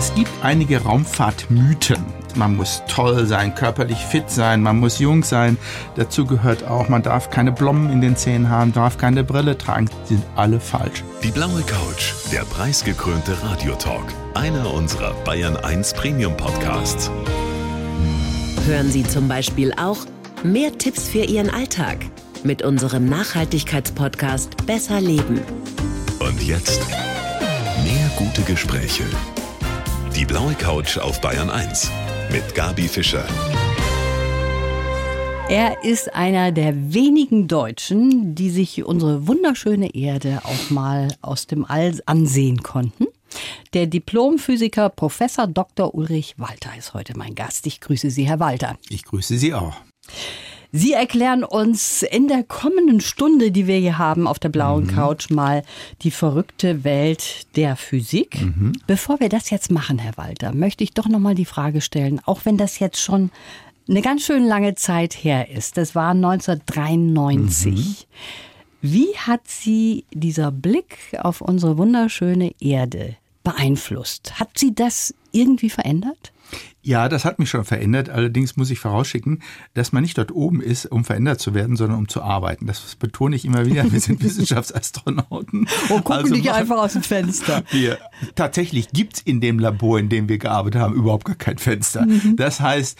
Es gibt einige Raumfahrtmythen. Man muss toll sein, körperlich fit sein, man muss jung sein. Dazu gehört auch, man darf keine Blommen in den Zähnen haben, darf keine Brille tragen. Die sind alle falsch. Die blaue Couch, der preisgekrönte Radiotalk. Einer unserer Bayern 1 Premium Podcasts. Hören Sie zum Beispiel auch mehr Tipps für Ihren Alltag mit unserem Nachhaltigkeitspodcast Besser Leben. Und jetzt mehr gute Gespräche. Die blaue Couch auf Bayern 1 mit Gabi Fischer. Er ist einer der wenigen Deutschen, die sich unsere wunderschöne Erde auch mal aus dem All ansehen konnten. Der Diplomphysiker Professor Dr. Ulrich Walter ist heute mein Gast. Ich grüße Sie, Herr Walter. Ich grüße Sie auch. Sie erklären uns in der kommenden Stunde, die wir hier haben auf der blauen mhm. Couch, mal die verrückte Welt der Physik. Mhm. Bevor wir das jetzt machen, Herr Walter, möchte ich doch noch mal die Frage stellen, auch wenn das jetzt schon eine ganz schön lange Zeit her ist. Das war 1993. Mhm. Wie hat Sie dieser Blick auf unsere wunderschöne Erde beeinflusst? Hat Sie das irgendwie verändert? Ja, das hat mich schon verändert. Allerdings muss ich vorausschicken, dass man nicht dort oben ist, um verändert zu werden, sondern um zu arbeiten. Das betone ich immer wieder. Wir sind Wissenschaftsastronauten. Und gucken also nicht einfach aus dem Fenster. Wir, tatsächlich gibt's in dem Labor, in dem wir gearbeitet haben, überhaupt gar kein Fenster. Mhm. Das heißt,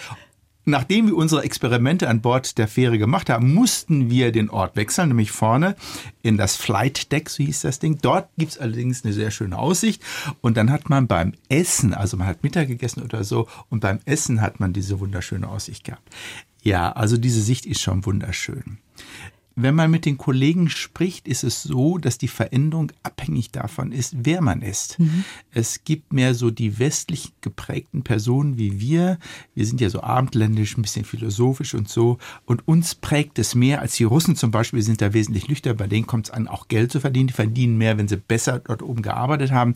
Nachdem wir unsere Experimente an Bord der Fähre gemacht haben, mussten wir den Ort wechseln, nämlich vorne in das Flight Deck, so hieß das Ding. Dort gibt's allerdings eine sehr schöne Aussicht. Und dann hat man beim Essen, also man hat Mittag gegessen oder so, und beim Essen hat man diese wunderschöne Aussicht gehabt. Ja, also diese Sicht ist schon wunderschön. Wenn man mit den Kollegen spricht, ist es so, dass die Veränderung abhängig davon ist, wer man ist. Mhm. Es gibt mehr so die westlich geprägten Personen wie wir. Wir sind ja so abendländisch, ein bisschen philosophisch und so. Und uns prägt es mehr als die Russen zum Beispiel, sind da wesentlich lüchter. Bei denen kommt es an, auch Geld zu verdienen. Die verdienen mehr, wenn sie besser dort oben gearbeitet haben.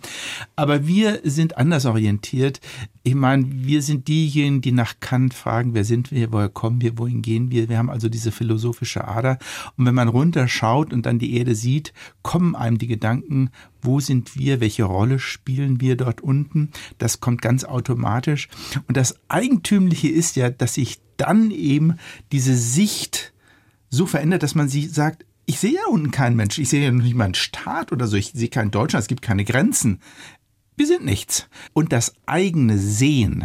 Aber wir sind anders orientiert. Ich meine, wir sind diejenigen, die nach Kant fragen, wer sind wir, woher kommen wir, wohin gehen wir. Wir haben also diese philosophische Ader. Und wenn man runterschaut und dann die Erde sieht, kommen einem die Gedanken, wo sind wir, welche Rolle spielen wir dort unten? Das kommt ganz automatisch. Und das Eigentümliche ist ja, dass sich dann eben diese Sicht so verändert, dass man sie sagt, ich sehe ja unten keinen Menschen, ich sehe ja nicht mal einen Staat oder so, ich sehe keinen Deutschland, es gibt keine Grenzen. Wir sind nichts. Und das eigene Sehen,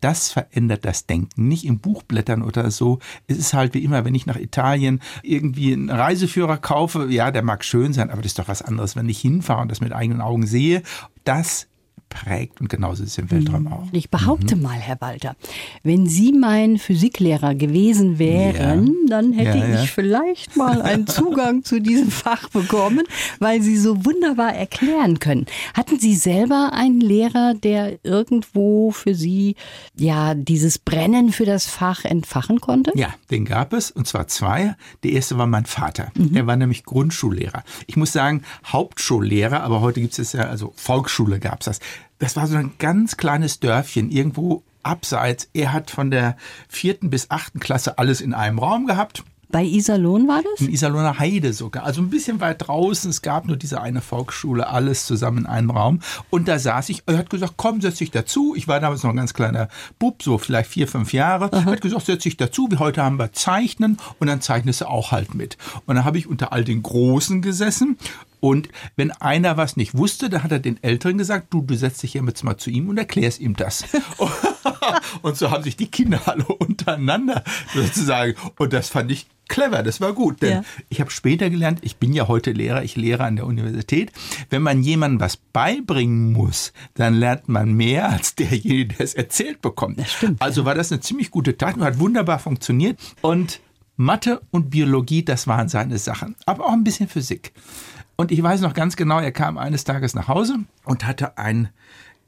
das verändert das Denken. Nicht im Buchblättern oder so. Es ist halt wie immer, wenn ich nach Italien irgendwie einen Reiseführer kaufe, ja, der mag schön sein, aber das ist doch was anderes, wenn ich hinfahre und das mit eigenen Augen sehe. Das prägt und genauso ist es im Weltraum mhm. auch. Ich behaupte mhm. mal, Herr Walter, wenn Sie mein Physiklehrer gewesen wären, ja. dann hätte ja, ja. ich vielleicht mal einen Zugang zu diesem Fach bekommen, weil Sie so wunderbar erklären können. Hatten Sie selber einen Lehrer, der irgendwo für Sie ja dieses Brennen für das Fach entfachen konnte? Ja, den gab es und zwar zwei. Der erste war mein Vater. Mhm. Er war nämlich Grundschullehrer. Ich muss sagen, Hauptschullehrer, aber heute gibt es ja, also Volksschule gab es das das war so ein ganz kleines Dörfchen irgendwo abseits. Er hat von der vierten bis achten Klasse alles in einem Raum gehabt. Bei Iserlohn war das? In Iserlohner Heide sogar. Also ein bisschen weit draußen. Es gab nur diese eine Volksschule, alles zusammen in einem Raum. Und da saß ich. Er hat gesagt, komm, setz dich dazu. Ich war damals noch ein ganz kleiner Bub, so vielleicht vier, fünf Jahre. Er hat gesagt, setz dich dazu. Wie heute haben wir Zeichnen. Und dann zeichnest du auch halt mit. Und dann habe ich unter all den Großen gesessen und wenn einer was nicht wusste, dann hat er den Älteren gesagt, du, du setzt dich jetzt mal zu ihm und erklärst ihm das. und so haben sich die Kinder alle untereinander sozusagen. Und das fand ich clever, das war gut. Denn ja. ich habe später gelernt, ich bin ja heute Lehrer, ich lehre an der Universität. Wenn man jemandem was beibringen muss, dann lernt man mehr als derjenige, der es erzählt bekommt. Stimmt, also war das eine ziemlich gute Tat und hat wunderbar funktioniert. Und Mathe und Biologie, das waren seine Sachen. Aber auch ein bisschen Physik. Und ich weiß noch ganz genau, er kam eines Tages nach Hause und hatte ein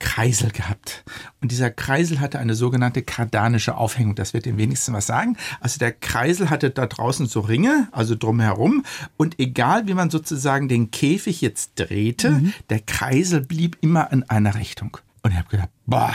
Kreisel gehabt. Und dieser Kreisel hatte eine sogenannte kardanische Aufhängung. Das wird dem wenigsten was sagen. Also der Kreisel hatte da draußen so Ringe, also drumherum. Und egal wie man sozusagen den Käfig jetzt drehte, mhm. der Kreisel blieb immer in einer Richtung. Und ich habe gedacht, boah,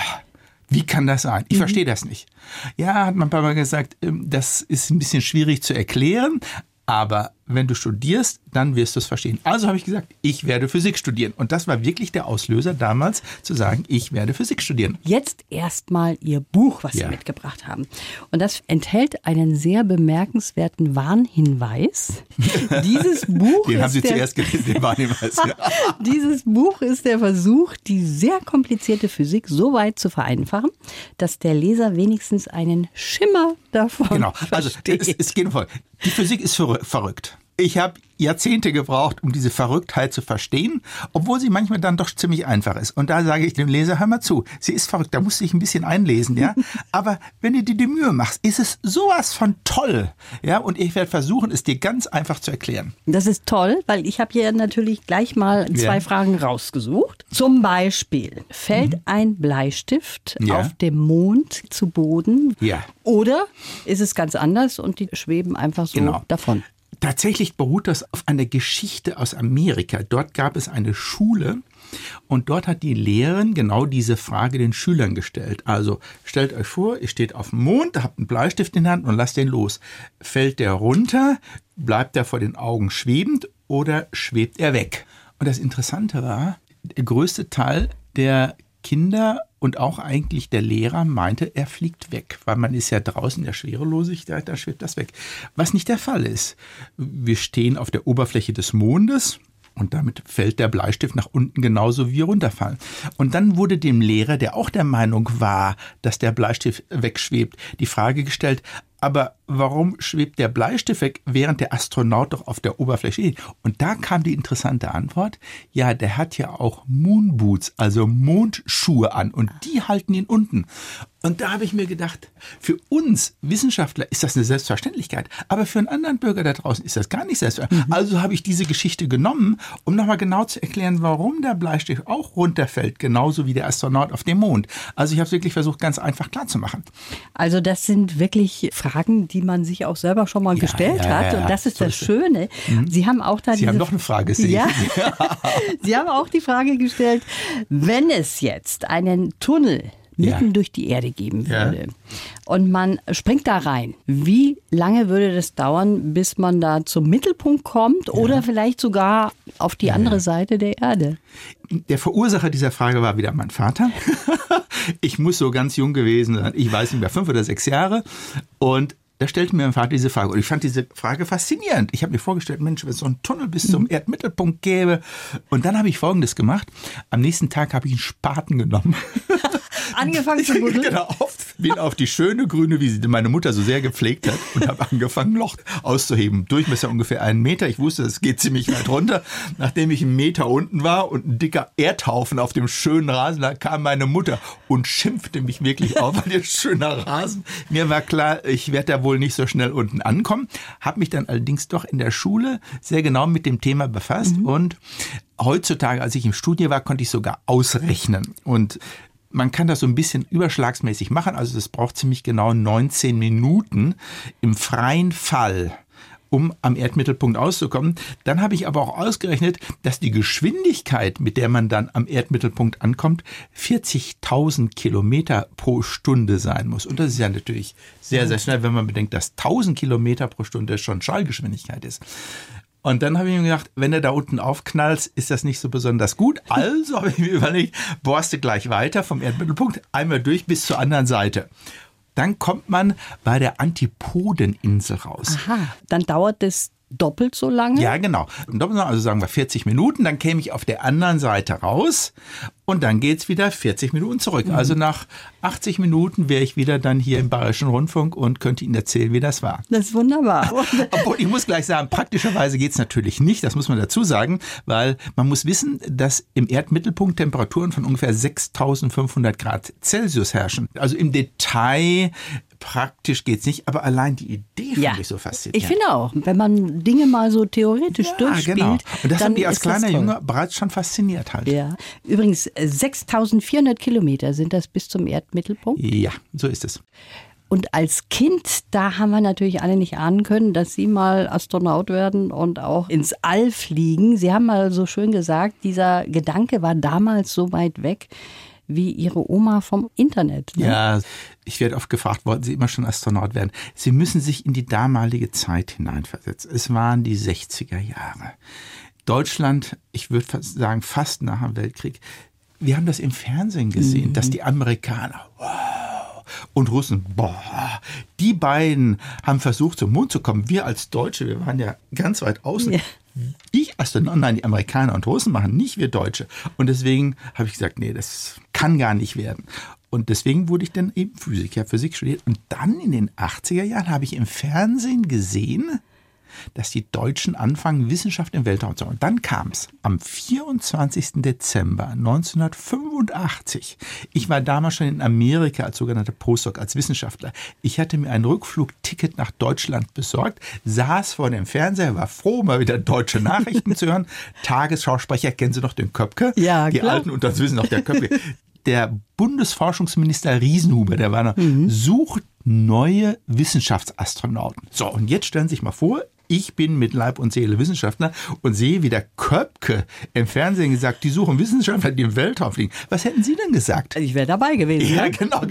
wie kann das sein? Ich mhm. verstehe das nicht. Ja, hat mein Papa gesagt, ähm, das ist ein bisschen schwierig zu erklären, aber wenn du studierst, dann wirst du es verstehen. Also habe ich gesagt, ich werde Physik studieren. Und das war wirklich der Auslöser damals, zu sagen, ich werde Physik studieren. Jetzt erstmal Ihr Buch, was Ja. Sie mitgebracht haben. Und das enthält einen sehr bemerkenswerten Warnhinweis. Dieses Buch Den haben ist Sie der, zuerst gelesen, den Warnhinweis. Ja. Dieses Buch ist der Versuch, die sehr komplizierte Physik so weit zu vereinfachen, dass der Leser wenigstens einen Schimmer davon Genau. Also versteht. es, es geht um Folgendes. Die Physik ist verrü- verrückt. Ich habe Jahrzehnte gebraucht, um diese Verrücktheit zu verstehen, obwohl sie manchmal dann doch ziemlich einfach ist. Und da sage ich dem Leser, hör mal zu, sie ist verrückt, da musst du dich ein bisschen einlesen, ja. Aber wenn du dir die Mühe machst, ist es sowas von toll, ja. Und ich werde versuchen, es dir ganz einfach zu erklären. Das ist toll, weil ich habe hier natürlich gleich mal zwei Ja. Fragen rausgesucht. Zum Beispiel, fällt ein Bleistift Mhm. Ja. auf dem Mond zu Boden? Ja. Oder ist es ganz anders und die schweben einfach so Genau. davon? Tatsächlich beruht das auf einer Geschichte aus Amerika. Dort gab es eine Schule und dort hat die Lehrerin genau diese Frage den Schülern gestellt. Also stellt euch vor, ihr steht auf dem Mond, habt einen Bleistift in der Hand und lasst den los. Fällt der runter, bleibt er vor den Augen schwebend oder schwebt er weg? Und das Interessante war, der größte Teil der Kinder und auch eigentlich der Lehrer meinte, er fliegt weg, weil man ist ja draußen in der Schwerelosigkeit, da schwebt das weg. Was nicht der Fall ist. Wir stehen auf der Oberfläche des Mondes und damit fällt der Bleistift nach unten genauso wie wir runterfallen. Und dann wurde dem Lehrer, der auch der Meinung war, dass der Bleistift wegschwebt, die Frage gestellt, aber warum schwebt der Bleistift weg, während der Astronaut doch auf der Oberfläche steht? Und da kam die interessante Antwort, ja, der hat ja auch Moonboots, also Mondschuhe an und die halten ihn unten. Und da habe ich mir gedacht, für uns Wissenschaftler ist das eine Selbstverständlichkeit, aber für einen anderen Bürger da draußen ist das gar nicht selbstverständlich. Also habe ich diese Geschichte genommen, um nochmal genau zu erklären, warum der Bleistift auch runterfällt, genauso wie der Astronaut auf dem Mond. Also ich habe es wirklich versucht, ganz einfach klarzumachen. Also das sind wirklich Fragen, die man sich auch selber schon mal Ja, gestellt ja, hat. Und das ist so das ist. Schöne. Sie haben auch da Sie diese haben noch eine Frage, sehe ja. Sie haben auch die Frage gestellt, wenn es jetzt einen Tunnel mitten durch die Erde geben würde und man springt da rein, wie lange würde das dauern, bis man da zum Mittelpunkt kommt oder vielleicht sogar auf die andere Seite der Erde? Der Verursacher dieser Frage war wieder mein Vater. Ich muss so ganz jung gewesen sein. Ich weiß nicht mehr, fünf oder sechs Jahre. Und da stellte mir mein Vater diese Frage. Und ich fand diese Frage faszinierend. Ich habe mir vorgestellt, Mensch, wenn es so einen Tunnel bis zum Erdmittelpunkt gäbe. Und dann habe ich Folgendes gemacht. Am nächsten Tag habe ich einen Spaten genommen. Angefangen zu buddeln? genau, bin auf die schöne grüne Wiese, die meine Mutter so sehr gepflegt hat, und habe angefangen, Loch auszuheben. Durchmesser ungefähr einen Meter. Ich wusste, es geht ziemlich weit runter. Nachdem ich einen Meter unten war und ein dicker Erdhaufen auf dem schönen Rasen lag, kam meine Mutter und schimpfte mich wirklich auf, weil der schöner Rasen. Mir war klar, ich werde da wohl nicht so schnell unten ankommen. Habe mich dann allerdings doch in der Schule sehr genau mit dem Thema befasst und heutzutage, als ich im Studium war, konnte ich sogar ausrechnen und man kann das so ein bisschen überschlagsmäßig machen. Also das braucht ziemlich genau 19 Minuten im freien Fall um am Erdmittelpunkt auszukommen. Dann habe ich aber auch ausgerechnet, dass die Geschwindigkeit, mit der man dann am Erdmittelpunkt ankommt, 40.000 Kilometer pro Stunde sein muss. Und das ist ja natürlich sehr, sehr schnell, wenn man bedenkt, dass 1000 Kilometer pro Stunde schon Schallgeschwindigkeit ist. Und dann habe ich mir gedacht, wenn du da unten aufknallst, ist das nicht so besonders gut. Also habe ich mir überlegt, bohrst gleich weiter vom Erdmittelpunkt einmal durch bis zur anderen Seite. Dann kommt man bei der Antipodeninsel raus. Aha, dann dauert es doppelt so lange? Ja, genau. Und doppelt so, Also sagen wir 40 Minuten, dann käme ich auf der anderen Seite raus und dann geht's wieder 40 Minuten zurück. Also nach 80 Minuten wäre ich wieder dann hier im Bayerischen Rundfunk und könnte Ihnen erzählen, wie das war. Das ist wunderbar. Obwohl, ich muss gleich sagen, praktischerweise geht's natürlich nicht, das muss man dazu sagen, weil man muss wissen, dass im Erdmittelpunkt Temperaturen von ungefähr 6500 Grad Celsius herrschen. Also im Detail praktisch geht's nicht, aber allein die Idee finde ich so faszinierend. Ich finde auch, wenn man Dinge mal so theoretisch ja, durchspielt, genau. Und das haben die als kleiner. Junge bereits schon fasziniert halt. Ja. Übrigens, äh, 6400 Kilometer sind das bis zum Erdmittelpunkt. Ja, so ist es. Und als Kind, da haben wir natürlich alle nicht ahnen können, dass Sie mal Astronaut werden und auch ins All fliegen. Sie haben mal so schön gesagt, dieser Gedanke war damals so weit weg. Wie Ihre Oma vom Internet. Ne? Ja, ich werde oft gefragt, wollten Sie immer schon Astronaut werden? Sie müssen sich in die damalige Zeit hineinversetzen. Es waren die 60er Jahre. Deutschland, ich würde sagen, fast nach dem Weltkrieg. Wir haben das im Fernsehen gesehen, mhm. dass die Amerikaner, wow, und Russen, boah, die beiden haben versucht, zum Mond zu kommen. Wir als Deutsche, wir waren ja ganz weit außen. Ja. Ich Astronaut, nein, die Amerikaner und Russen machen, nicht wir Deutsche. Und deswegen habe ich gesagt, nee, das kann gar nicht werden. Und deswegen wurde ich dann eben Physiker, Physik studiert. Und dann in den 80er Jahren habe ich im Fernsehen gesehen, dass die Deutschen anfangen, Wissenschaft im Weltraum zu machen. Und dann kam es am 24. Dezember 1985. Ich war damals schon in Amerika als sogenannter Postdoc, als Wissenschaftler. Ich hatte mir ein Rückflugticket nach Deutschland besorgt, saß vor dem Fernseher, war froh, mal wieder deutsche Nachrichten zu hören. Tagesschausprecher, kennen Sie noch den Köpke? Ja, Die klar. Alten und das Wissen noch der Köpke. der Bundesforschungsminister Riesenhuber, der war noch, mhm. sucht neue Wissenschaftsastronauten. So, und jetzt stellen Sie sich mal vor, ich bin mit Leib und Seele Wissenschaftler und sehe, wie der Köpke im Fernsehen gesagt, die suchen Wissenschaftler, die im Weltraum fliegen. Was hätten Sie denn gesagt? Ich wäre dabei gewesen. Ja, genau.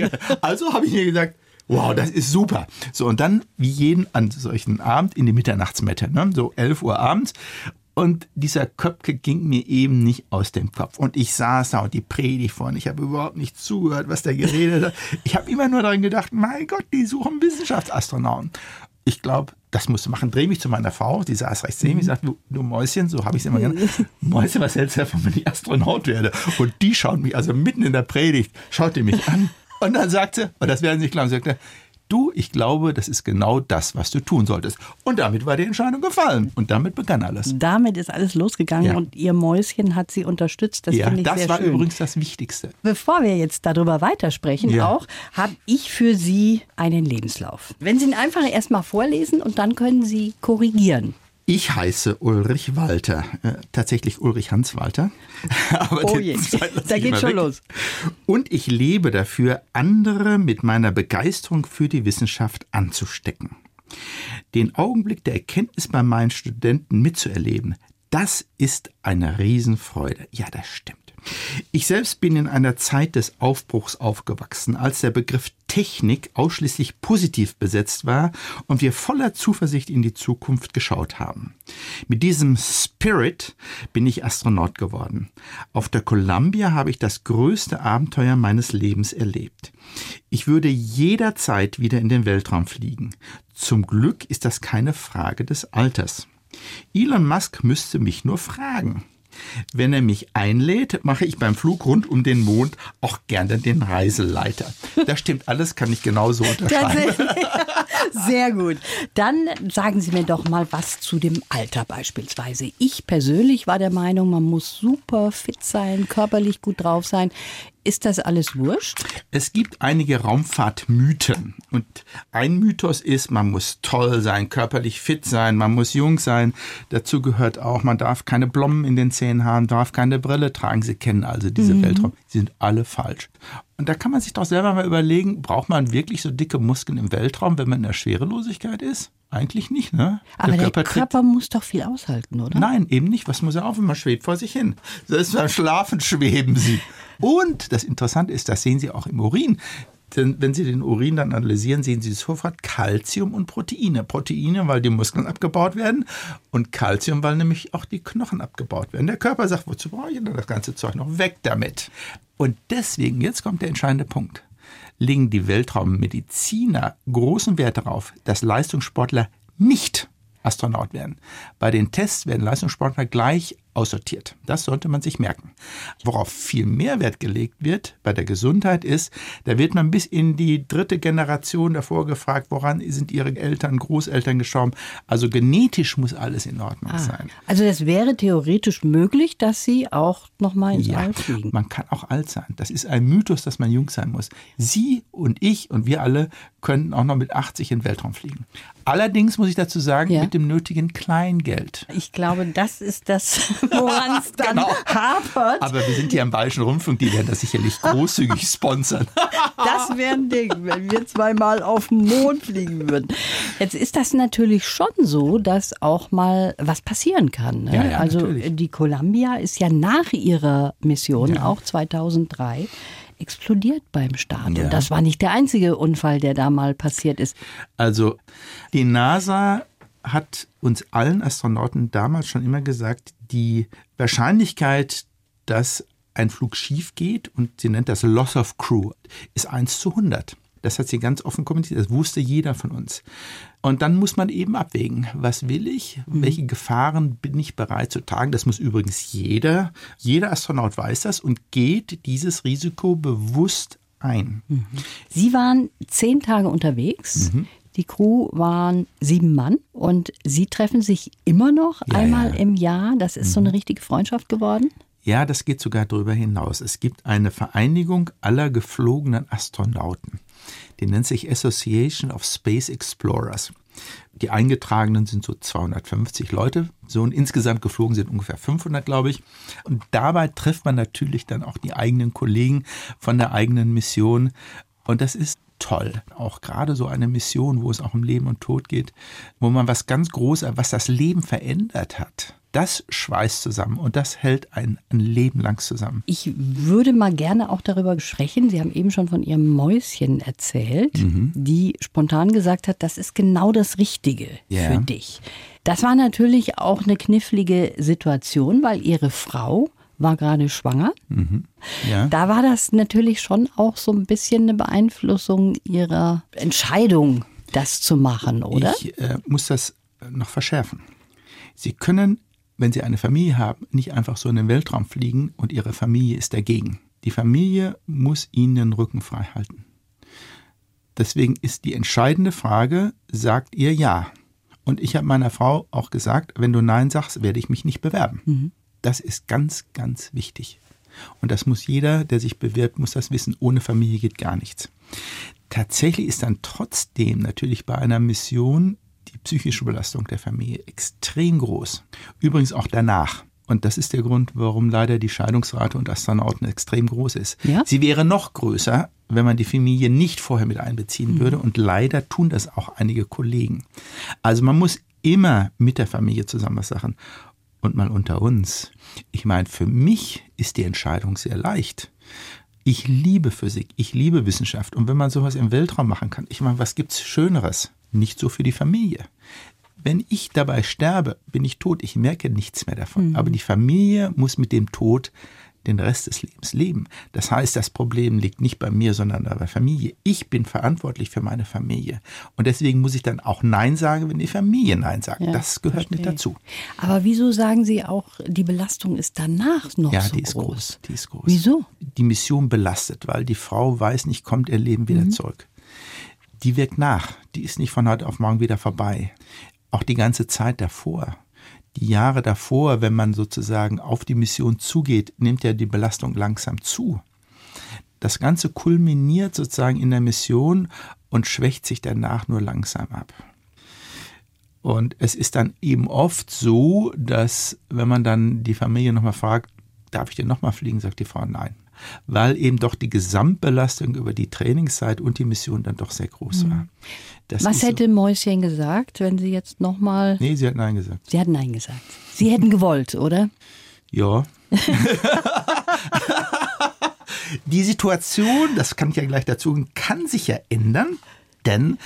Also habe ich mir gesagt, wow, das ist super. So, und dann, wie jeden an solchen Abend in die Mitternachtsmette, ne? so 11 Uhr abends. Und dieser Köpke ging mir eben nicht aus dem Kopf. Und ich saß da und die Predigt vorne. Ich habe überhaupt nicht zugehört, was der geredet hat. Ich habe immer nur daran gedacht, mein Gott, die suchen Wissenschaftsastronauten ich glaube, das musst du machen. Dreh mich zu meiner Frau, die saß rechts neben mir, mhm. sagt, du, du Mäuschen, so habe ich es immer genannt. Mäuschen, was hältst du davon, wenn ich Astronaut werde? Und die schaut mich, also mitten in der Predigt, schaut die mich an. Und dann sagt sie, und das werden Sie nicht glauben, sie sagte, du, ich glaube, das ist genau das, was du tun solltest. Und damit war die Entscheidung gefallen. Und damit begann alles. Damit ist alles losgegangen ja. und ihr Mäuschen hat sie unterstützt. Das ja, finde ich das sehr war schön. übrigens das Wichtigste. Bevor wir jetzt darüber weitersprechen, ja. auch, habe ich für Sie einen Lebenslauf. Wenn Sie ihn einfach erstmal vorlesen und dann können Sie korrigieren. Ich heiße Ulrich Walter, äh, tatsächlich Ulrich Hans Walter. Aber oh je, da geht schon weg. los. Und ich lebe dafür, andere mit meiner Begeisterung für die Wissenschaft anzustecken. Den Augenblick der Erkenntnis bei meinen Studenten mitzuerleben, das ist eine Riesenfreude. Ja, das stimmt. Ich selbst bin in einer Zeit des Aufbruchs aufgewachsen, als der Begriff Technik ausschließlich positiv besetzt war und wir voller Zuversicht in die Zukunft geschaut haben. Mit diesem Spirit bin ich Astronaut geworden. Auf der Columbia habe ich das größte Abenteuer meines Lebens erlebt. Ich würde jederzeit wieder in den Weltraum fliegen. Zum Glück ist das keine Frage des Alters. Elon Musk müsste mich nur fragen. Wenn er mich einlädt, mache ich beim Flug rund um den Mond auch gerne den Reiseleiter. Das stimmt alles, kann ich genauso unterschreiben. Sehr gut. Dann sagen Sie mir doch mal was zu dem Alter beispielsweise. Ich persönlich war der Meinung, man muss super fit sein, körperlich gut drauf sein. Ist das alles wurscht? Es gibt einige Raumfahrtmythen. Und ein Mythos ist, man muss toll sein, körperlich fit sein, man muss jung sein. Dazu gehört auch, man darf keine Blommen in den Zähnen haben, darf keine Brille tragen. Sie kennen also diese mhm. Weltraum. Sie sind alle falsch. Und da kann man sich doch selber mal überlegen, braucht man wirklich so dicke Muskeln im Weltraum, wenn man in der Schwerelosigkeit ist? Eigentlich nicht, ne? Aber der Körper, der Körper muss doch viel aushalten, oder? Nein, eben nicht. Was muss er auf? Man schwebt vor sich hin. Selbst beim Schlafen schweben sie. Und das Interessante ist, das sehen Sie auch im Urin. Denn wenn Sie den Urin dann analysieren, sehen Sie sofort Kalzium und Proteine. Proteine, weil die Muskeln abgebaut werden und Kalzium, weil nämlich auch die Knochen abgebaut werden. Der Körper sagt, wozu brauche ich denn das ganze Zeug noch? Weg damit. Und deswegen, jetzt kommt der entscheidende Punkt, legen die Weltraummediziner großen Wert darauf, dass Leistungssportler nicht Astronaut werden. Bei den Tests werden Leistungssportler gleich aussortiert. Das sollte man sich merken. Worauf viel mehr Wert gelegt wird bei der Gesundheit ist, da wird man bis in die dritte Generation davor gefragt, woran sind ihre Eltern, Großeltern gestorben. Also genetisch muss alles in Ordnung ah, sein. Also es wäre theoretisch möglich, dass sie auch noch mal ins ja, All fliegen. Man kann auch alt sein. Das ist ein Mythos, dass man jung sein muss. Sie und ich und wir alle könnten auch noch mit 80 in den Weltraum fliegen. Allerdings muss ich dazu sagen, ja. mit dem nötigen Kleingeld. Ich glaube, das ist das, woran es dann genau. hapert. Aber wir sind hier am Bayerischen Rundfunk, die werden das sicherlich großzügig sponsern. Das wäre ein Ding, wenn wir zweimal auf den Mond fliegen würden. Jetzt ist das natürlich schon so, dass auch mal was passieren kann. Ne? Ja, ja, also natürlich. die Columbia ist ja nach ihrer Mission, ja. auch 2003, explodiert beim Start. Ja. Und das war nicht der einzige Unfall, der da mal passiert ist. Also die NASA hat uns allen Astronauten damals schon immer gesagt, die Wahrscheinlichkeit, dass ein Flug schief geht und sie nennt das Loss of Crew, ist 1 zu 100. Das hat sie ganz offen kommentiert, das wusste jeder von uns. Und dann muss man eben abwägen, was will ich, welche Gefahren bin ich bereit zu tragen. Das muss übrigens jeder, jeder Astronaut weiß das und geht dieses Risiko bewusst ein. Sie waren zehn Tage unterwegs. Mhm. Die Crew waren sieben Mann und Sie treffen sich immer noch Ja, einmal ja. Mhm. im Jahr. Das ist so eine richtige Freundschaft geworden. Ja, das geht sogar darüber hinaus. Es gibt eine Vereinigung aller geflogenen Astronauten. Die nennt sich Association of Space Explorers. Die eingetragenen sind so 250 Leute. So und insgesamt geflogen sind ungefähr 500, glaube ich. Und dabei trifft man natürlich dann auch die eigenen Kollegen von der eigenen Mission. Und das ist toll. Auch gerade so eine Mission, wo es auch um Leben und Tod geht, wo man was ganz Großes, was das Leben verändert hat. Das schweißt zusammen und das hält ein, ein Leben lang zusammen. Ich würde mal gerne auch darüber sprechen. Sie haben eben schon von Ihrem Mäuschen erzählt, Mhm. die spontan gesagt hat, das ist genau das Richtige Ja. für dich. Das war natürlich auch eine knifflige Situation, weil Ihre Frau war gerade schwanger. Ja. Da war das natürlich schon auch so ein bisschen eine Beeinflussung Ihrer Entscheidung, das zu machen, oder? Ich äh, muss das noch verschärfen. Sie können, wenn Sie eine Familie haben, nicht einfach so in den Weltraum fliegen und Ihre Familie ist dagegen. Die Familie muss Ihnen den Rücken frei halten. Deswegen ist die entscheidende Frage, sagt ihr Ja? Und ich habe meiner Frau auch gesagt, wenn du Nein sagst, werde ich mich nicht bewerben. Das ist ganz, ganz wichtig. Und das muss jeder, der sich bewirbt, muss das wissen. Ohne Familie geht gar nichts. Tatsächlich ist dann trotzdem natürlich bei einer Mission die psychische Belastung der Familie extrem groß. Übrigens auch danach. Und das ist der Grund, warum leider die Scheidungsrate unter Astronauten extrem groß ist. Ja? Sie wäre noch größer, wenn man die Familie nicht vorher mit einbeziehen würde. Und leider tun das auch einige Kollegen. Also man muss immer mit der Familie zusammen was sagen. Und mal unter uns. Ich meine, für mich ist die Entscheidung sehr leicht. Ich liebe Physik, ich liebe Wissenschaft. Und wenn man sowas im Weltraum machen kann, ich meine, was gibt's Schöneres? Nicht so für die Familie. Wenn ich dabei sterbe, bin ich tot. Ich merke nichts mehr davon. Aber die Familie muss mit dem Tod den Rest des Lebens leben. Das heißt, das Problem liegt nicht bei mir, sondern bei der Familie. Ich bin verantwortlich für meine Familie. Und deswegen muss ich dann auch Nein sagen, wenn die Familie Nein sagt. Ja, das gehört mit verstehe. dazu. Aber wieso sagen Sie auch, die Belastung ist danach noch Ja, so die ist groß? groß. Die ist groß. Wieso? Die Mission belastet, weil die Frau weiß nicht, kommt ihr Leben wieder zurück. Die wirkt nach. Die ist nicht von heute auf morgen wieder vorbei. Auch die ganze Zeit davor. Die Jahre davor, wenn man sozusagen auf die Mission zugeht, nimmt ja die Belastung langsam zu. Das Ganze kulminiert sozusagen in der Mission und schwächt sich danach nur langsam ab. Und es ist dann eben oft so, dass wenn man dann die Familie nochmal fragt, darf ich denn nochmal fliegen, sagt die Frau nein. Weil eben doch die Gesamtbelastung über die Trainingszeit und die Mission dann doch sehr groß war. Das Was ist so- hätte Mäuschen gesagt, wenn Sie jetzt nochmal. Nee, sie hat nein gesagt. Sie hat Nein gesagt. Sie hätten gewollt, oder? Ja. die Situation, das kann ich ja gleich dazu, kann sich ja ändern, denn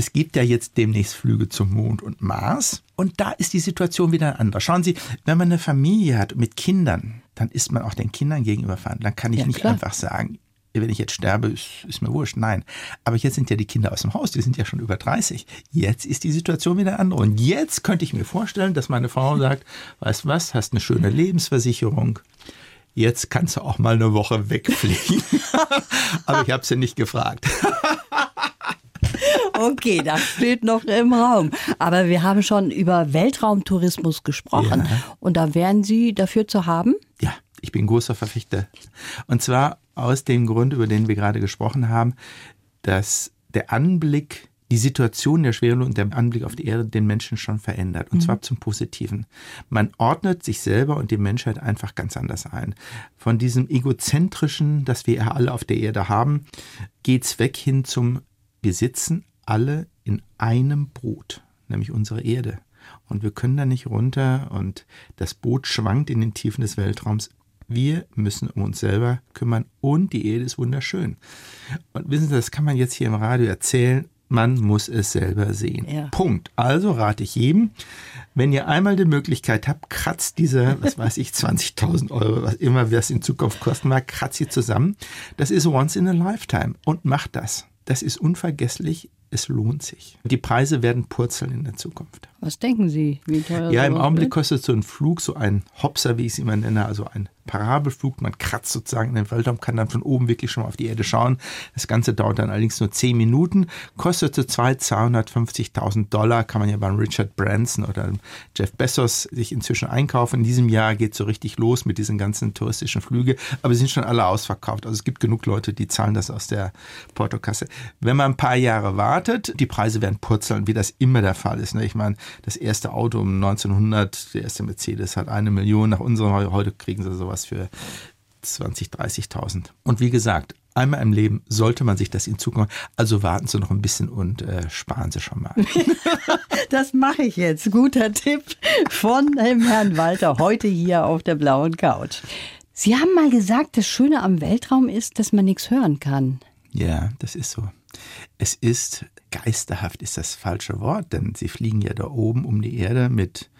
es gibt ja jetzt demnächst Flüge zum Mond und Mars und da ist die Situation wieder anders. Schauen Sie, wenn man eine Familie hat mit Kindern, dann ist man auch den Kindern gegenüber verantwortlich. Dann kann ich Ja, nicht klar. einfach sagen, wenn ich jetzt sterbe, ist, ist mir wurscht. Nein. Aber jetzt sind ja die Kinder aus dem Haus, die sind ja schon über 30. Jetzt ist die Situation wieder andere. Und jetzt könnte ich mir vorstellen, dass meine Frau sagt, weißt was, hast eine schöne Lebensversicherung. Jetzt kannst du auch mal eine Woche wegfliegen. Aber ich habe sie nicht gefragt. Okay, das steht noch im Raum. Aber wir haben schon über Weltraumtourismus gesprochen. Ja. Und da wären Sie dafür zu haben? Ja, ich bin großer Verfechter. Und zwar aus dem Grund, über den wir gerade gesprochen haben, dass der Anblick, die Situation der Schwerelu und der Anblick auf die Erde den Menschen schon verändert. Und zwar zum Positiven. Man ordnet sich selber und die Menschheit einfach ganz anders ein. Von diesem egozentrischen, das wir ja alle auf der Erde haben, geht's weg hin zum, wir sitzen alle in einem Boot, nämlich unsere Erde. Und wir können da nicht runter und das Boot schwankt in den Tiefen des Weltraums. Wir müssen um uns selber kümmern und die Erde ist wunderschön. Und wissen Sie, das kann man jetzt hier im Radio erzählen. Man muss es selber sehen. Ja. Punkt. Also rate ich jedem, wenn ihr einmal die Möglichkeit habt, kratzt diese, was weiß ich, 20.000 Euro, was immer das in Zukunft kosten mag, kratzt sie zusammen. Das ist once in a lifetime und macht das. Das ist unvergesslich. Es lohnt sich. Die Preise werden purzeln in der Zukunft. Was denken Sie? Wie teuer Ja, im Augenblick wird? kostet so ein Flug, so ein Hopser, wie ich es immer nenne, also ein Parabelflug. Man kratzt sozusagen in den Weltraum, kann dann von oben wirklich schon mal auf die Erde schauen. Das Ganze dauert dann allerdings nur 10 Minuten, kostet zu zweit 250.000 Dollar, kann man ja beim Richard Branson oder Jeff Bezos sich inzwischen einkaufen. In diesem Jahr geht so richtig los mit diesen ganzen touristischen Flüge, aber sie sind schon alle ausverkauft. Also es gibt genug Leute, die zahlen das aus der Portokasse. Wenn man ein paar Jahre wartet, die Preise werden purzeln, wie das immer der Fall ist. ne? Ich meine, das erste Auto um 1900, der erste Mercedes hat eine Million. Nach unserem heute kriegen sie sowas für 20, 30.000. Und wie gesagt, einmal im Leben sollte man sich das in Zukunft. Also warten Sie noch ein bisschen und äh, sparen Sie schon mal. Das mache ich jetzt. Guter Tipp von dem Herrn Walter heute hier auf der blauen Couch. Sie haben mal gesagt, das Schöne am Weltraum ist, dass man nichts hören kann. Ja, das ist so. Es ist geisterhaft, ist das falsche Wort, denn sie fliegen ja da oben um die Erde mit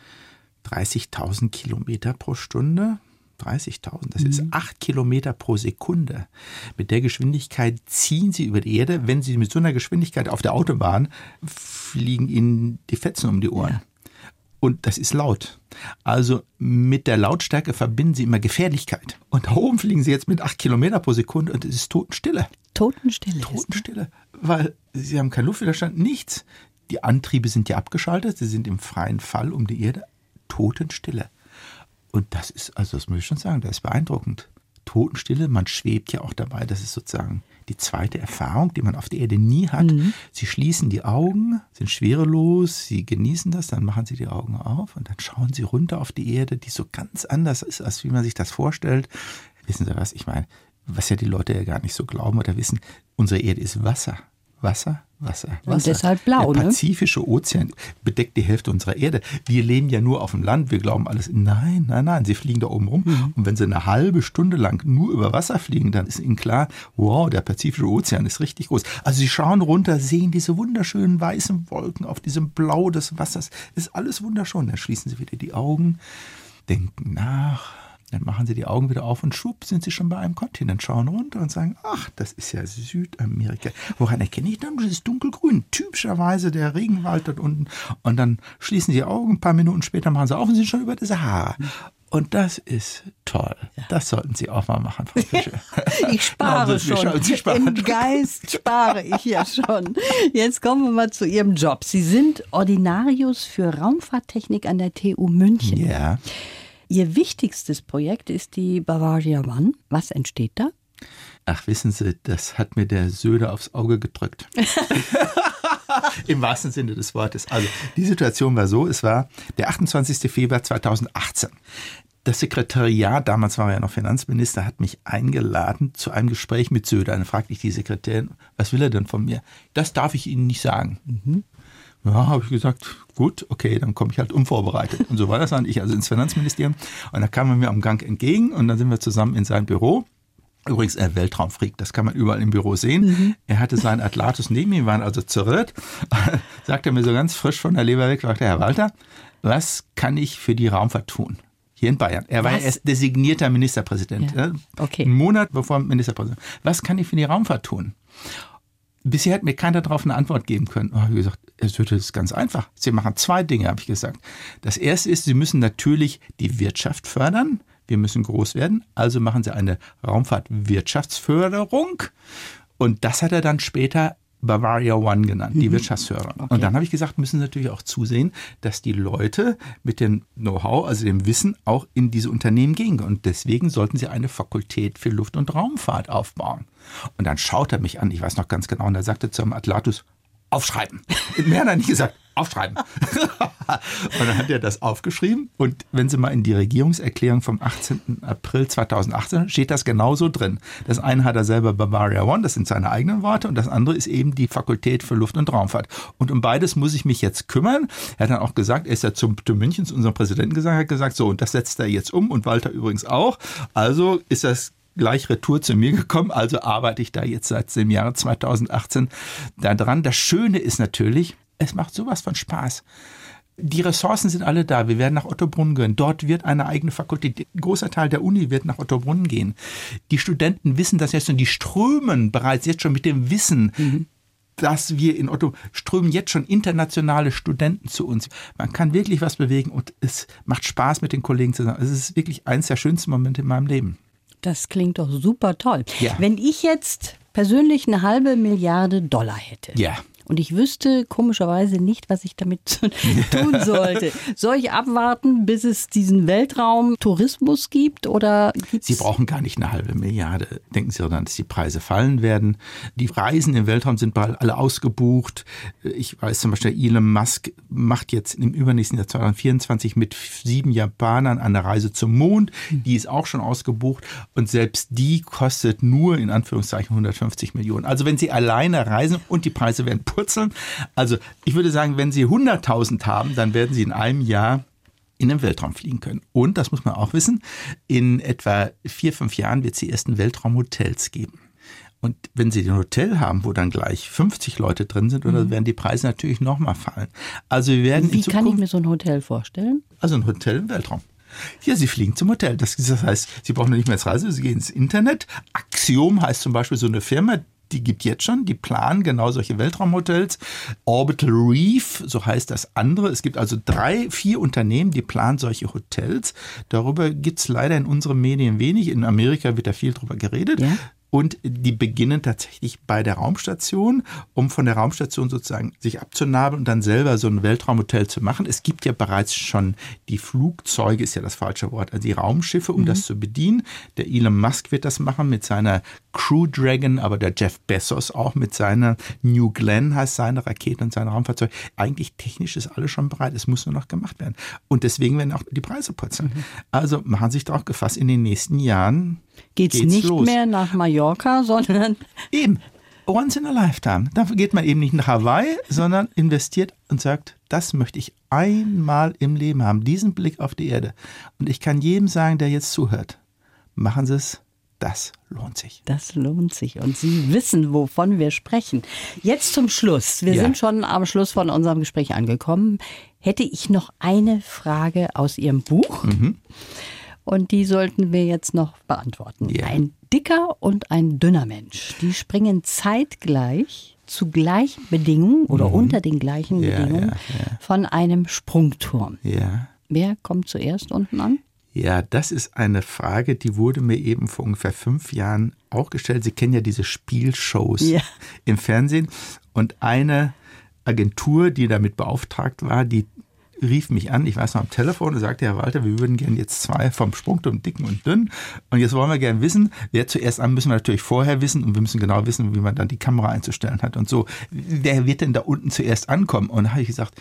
30.000 Kilometer pro Stunde. 30.000, das ist acht Kilometer pro Sekunde. Mit der Geschwindigkeit ziehen sie über die Erde. Wenn sie mit so einer Geschwindigkeit auf der Autobahn fliegen ihnen die Fetzen um die Ohren. Und das ist laut. Also mit der Lautstärke verbinden sie immer Gefährlichkeit. Und da oben fliegen sie jetzt mit acht Kilometer pro Sekunde und es ist Totenstille. Totenstille. ne? Totenstille, weil sie haben keinen Luftwiderstand, nichts. Die Antriebe sind ja abgeschaltet, sie sind im freien Fall um die Erde. Totenstille. Und das ist, also das muss ich schon sagen, das ist beeindruckend. Totenstille, man schwebt ja auch dabei, das ist sozusagen die zweite Erfahrung, die man auf der Erde nie hat. Sie schließen die Augen, sind schwerelos, sie genießen das, dann machen sie die Augen auf und dann schauen sie runter auf die Erde, die so ganz anders ist, als wie man sich das vorstellt. Wissen Sie was, ich meine, was ja die Leute ja gar nicht so glauben oder wissen, unsere Erde ist Wasser. Wasser, Wasser, Wasser. deshalb blau, Der ne? Pazifische Ozean bedeckt die Hälfte unserer Erde. Wir leben ja nur auf dem Land. Wir glauben alles. Nein, nein, nein. Sie fliegen da oben rum. Mhm. Und wenn sie eine halbe Stunde lang nur über Wasser fliegen, dann ist ihnen klar, wow, der Pazifische Ozean ist richtig groß. Also sie schauen runter, sehen diese wunderschönen weißen Wolken auf diesem Blau des Wassers. Ist alles wunderschön. Dann schließen sie wieder die Augen, denken nach. Dann machen sie die Augen wieder auf und schwupp sind sie schon bei einem Kontinent, schauen runter und sagen, ach, das ist ja Südamerika. Woran erkenne ich dann? Das ist dunkelgrün. Typischerweise der Regenwald dort unten. Und dann schließen sie die Augen, ein paar Minuten später machen sie auf und sind schon über der Sahara. Und das ist toll. Das sollten Sie auch mal machen, Frau Fischer. Ich spare Sie, schon. Sie sparen Im Geist spare ich ja schon. Jetzt kommen wir mal zu Ihrem Job. Sie sind Ordinarius für Raumfahrttechnik an der TU München. Ja. Ihr wichtigstes Projekt ist die Bavaria One. Was entsteht da? Ach, wissen Sie, das hat mir der Söder aufs Auge gedrückt. Im wahrsten Sinne des Wortes. Also, die Situation war so, es war der 28. Februar 2018. Das Sekretariat, damals war er ja noch Finanzminister, hat mich eingeladen zu einem Gespräch mit Söder. Dann fragte ich die Sekretärin, was will er denn von mir? Das darf ich Ihnen nicht sagen. Ja, habe ich gesagt, gut, okay, dann komme ich halt unvorbereitet. Und so war das dann. Ich also ins Finanzministerium. Und da kam er mir am Gang entgegen und dann sind wir zusammen in sein Büro. Übrigens ein Weltraumfreak, das kann man überall im Büro sehen. Er hatte seinen Atlatus neben ihm, waren also zerrührt. Sagt er mir so ganz frisch von der Leber weg, sagte Herr Walter, was kann ich für die Raumfahrt tun? Hier in Bayern. Er war ja Was? erst designierter Ministerpräsident. Ja, ja. okay. Einen Monat bevor er Ministerpräsident. Was kann ich für die Raumfahrt tun? Bisher hat mir keiner darauf eine Antwort geben können. Oh, wie gesagt, es wird es ganz einfach. Sie machen zwei Dinge, habe ich gesagt. Das erste ist, Sie müssen natürlich die Wirtschaft fördern. Wir müssen groß werden. Also machen Sie eine Raumfahrtwirtschaftsförderung. Und das hat er dann später Bavaria One genannt, die Wirtschaftsförderung. Und dann habe ich gesagt, müssen Sie natürlich auch zusehen, dass die Leute mit dem Know-how, also dem Wissen, auch in diese Unternehmen gehen. Und deswegen sollten Sie eine Fakultät für Luft- und Raumfahrt aufbauen. Und dann schaut er mich an, ich weiß noch ganz genau, und er sagte zu einem Atlatus, aufschreiben. Mehr hat er nicht gesagt, aufschreiben. und dann hat er das aufgeschrieben. Und wenn Sie mal in die Regierungserklärung vom 18. April 2018 steht das genauso drin. Das eine hat er selber Bavaria One, das sind seine eigenen Worte, und das andere ist eben die Fakultät für Luft- und Raumfahrt. Und um beides muss ich mich jetzt kümmern. Er hat dann auch gesagt, er ist ja zum, zu München zu unserem Präsidenten gesagt, hat gesagt, so, und das setzt er jetzt um und Walter übrigens auch. Also ist das gleich retour zu mir gekommen. Also arbeite ich da jetzt seit dem Jahre 2018 daran. Das Schöne ist natürlich, es macht sowas von Spaß. Die Ressourcen sind alle da. Wir werden nach Ottobrunn gehen. Dort wird eine eigene Fakultät. Ein großer Teil der Uni wird nach Ottobrunn gehen. Die Studenten wissen das jetzt und die strömen bereits jetzt schon mit dem Wissen, mhm. dass wir in Otto strömen jetzt schon internationale Studenten zu uns. Man kann wirklich was bewegen und es macht Spaß mit den Kollegen zusammen. Es ist wirklich eines der schönsten Momente in meinem Leben. Das klingt doch super toll. Ja. Wenn ich jetzt persönlich eine halbe Milliarde Dollar hätte. Ja. Und ich wüsste komischerweise nicht, was ich damit tun sollte. Soll ich abwarten, bis es diesen Weltraumtourismus gibt? Oder? Sie brauchen gar nicht eine halbe Milliarde. Denken Sie daran, dass die Preise fallen werden. Die Reisen im Weltraum sind bald alle ausgebucht. Ich weiß zum Beispiel, Elon Musk macht jetzt im übernächsten Jahr 2024 mit sieben Japanern eine Reise zum Mond. Die ist auch schon ausgebucht. Und selbst die kostet nur in Anführungszeichen 150 Millionen. Also wenn Sie alleine reisen und die Preise werden purzeln. Also ich würde sagen, wenn Sie 100.000 haben, dann werden Sie in einem Jahr in den Weltraum fliegen können. Und, das muss man auch wissen, in etwa vier, fünf Jahren wird es die ersten Weltraumhotels geben. Und wenn Sie ein Hotel haben, wo dann gleich 50 Leute drin sind, mhm. werden die Preise natürlich nochmal fallen. Also wir werden Wie kann ich mir so ein Hotel vorstellen? Also ein Hotel im Weltraum. Ja, Sie fliegen zum Hotel. Das, das heißt, Sie brauchen nicht mehr ins Reise, Sie gehen ins Internet. Axiom heißt zum Beispiel so eine Firma, die gibt jetzt schon, die planen genau solche Weltraumhotels. Orbital Reef, so heißt das andere. Es gibt also drei, vier Unternehmen, die planen solche Hotels. Darüber gibt es leider in unseren Medien wenig. In Amerika wird da viel drüber geredet. Ja? Und die beginnen tatsächlich bei der Raumstation, um von der Raumstation sozusagen sich abzunabeln und dann selber so ein Weltraumhotel zu machen. Es gibt ja bereits schon die Flugzeuge, ist ja das falsche Wort, also die Raumschiffe, um mhm. das zu bedienen. Der Elon Musk wird das machen mit seiner Crew Dragon, aber der Jeff Bezos auch mit seiner New Glenn heißt seine Rakete und sein Raumfahrzeug. Eigentlich technisch ist alles schon bereit, es muss nur noch gemacht werden. Und deswegen werden auch die Preise purzeln. Mhm. Also machen Sie sich darauf gefasst, in den nächsten Jahren geht es nicht los. mehr nach Mallorca, sondern. Eben. Once in a lifetime. Da geht man eben nicht nach Hawaii, sondern investiert und sagt, das möchte ich einmal im Leben haben, diesen Blick auf die Erde. Und ich kann jedem sagen, der jetzt zuhört, machen Sie es, das lohnt sich. Das lohnt sich. Und Sie wissen, wovon wir sprechen. Jetzt zum Schluss. Wir ja. sind schon am Schluss von unserem Gespräch angekommen. Hätte ich noch eine Frage aus Ihrem Buch. Mhm. Und die sollten wir jetzt noch beantworten. Yeah. Ein dicker und ein dünner Mensch, die springen zeitgleich zu gleichen Bedingungen oder mhm. unter den gleichen ja, Bedingungen ja, ja. von einem Sprungturm. Wer kommt zuerst unten an? Ja, das ist eine Frage, die wurde mir eben vor ungefähr fünf Jahren auch gestellt. Sie kennen ja diese Spielshows im Fernsehen. Und eine Agentur, die damit beauftragt war, die rief mich an, ich weiß noch am Telefon und sagte, Herr Walter, wir würden gerne jetzt zwei vom Sprungturm, dicken und dünn. Und jetzt wollen wir gerne wissen, wer zuerst an, müssen wir natürlich vorher wissen und wir müssen genau wissen, wie man dann die Kamera einzustellen hat und so. Wer wird denn da unten zuerst ankommen? Und da habe ich gesagt,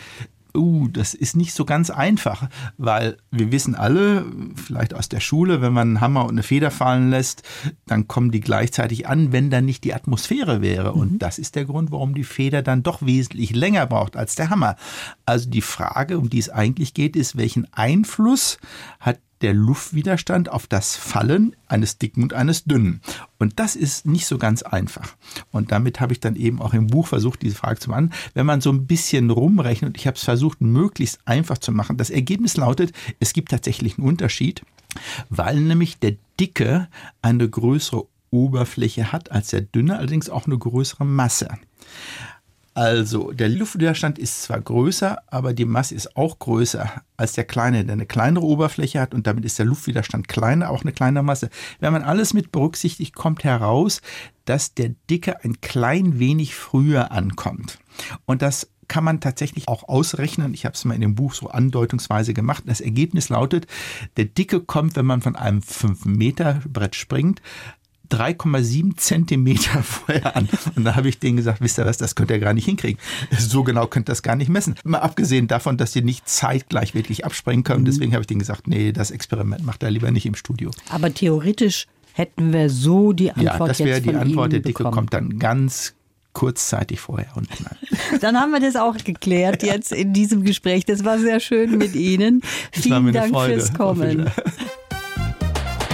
uh, das ist nicht so ganz einfach, weil wir wissen alle, vielleicht aus der Schule, wenn man einen Hammer und eine Feder fallen lässt, dann kommen die gleichzeitig an, wenn da nicht die Atmosphäre wäre. Mhm. Und das ist der Grund, warum die Feder dann doch wesentlich länger braucht als der Hammer. Also die Frage, um die es eigentlich geht, ist, welchen Einfluss hat der Luftwiderstand auf das Fallen eines dicken und eines dünnen. Und das ist nicht so ganz einfach. Und damit habe ich dann eben auch im Buch versucht, diese Frage zu machen. Wenn man so ein bisschen rumrechnet, ich habe es versucht, möglichst einfach zu machen, das Ergebnis lautet, es gibt tatsächlich einen Unterschied, weil nämlich der Dicke eine größere Oberfläche hat als der Dünne, allerdings auch eine größere Masse. Also, der Luftwiderstand ist zwar größer, aber die Masse ist auch größer als der kleine, der eine kleinere Oberfläche hat und damit ist der Luftwiderstand kleiner, auch eine kleinere Masse. Wenn man alles mit berücksichtigt, kommt heraus, dass der Dicke ein klein wenig früher ankommt. Und das kann man tatsächlich auch ausrechnen. Ich habe es mal in dem Buch so andeutungsweise gemacht. Das Ergebnis lautet, der Dicke kommt, wenn man von einem 5-Meter-Brett springt, 3,7 Zentimeter vorher an. Und da habe ich denen gesagt, wisst ihr was, das könnt ihr gar nicht hinkriegen. So genau könnt ihr das gar nicht messen. Mal abgesehen davon, dass die nicht zeitgleich wirklich abspringen können. Mhm. Deswegen habe ich denen gesagt, nee, das Experiment macht er lieber nicht im Studio. Aber theoretisch hätten wir so die Antwort Ja, das wäre die Antwort. Der Dicke kommt dann ganz kurzzeitig vorher und Dann haben wir das auch geklärt jetzt in diesem Gespräch. Das war sehr schön mit Ihnen. Vielen Dank fürs Kommen.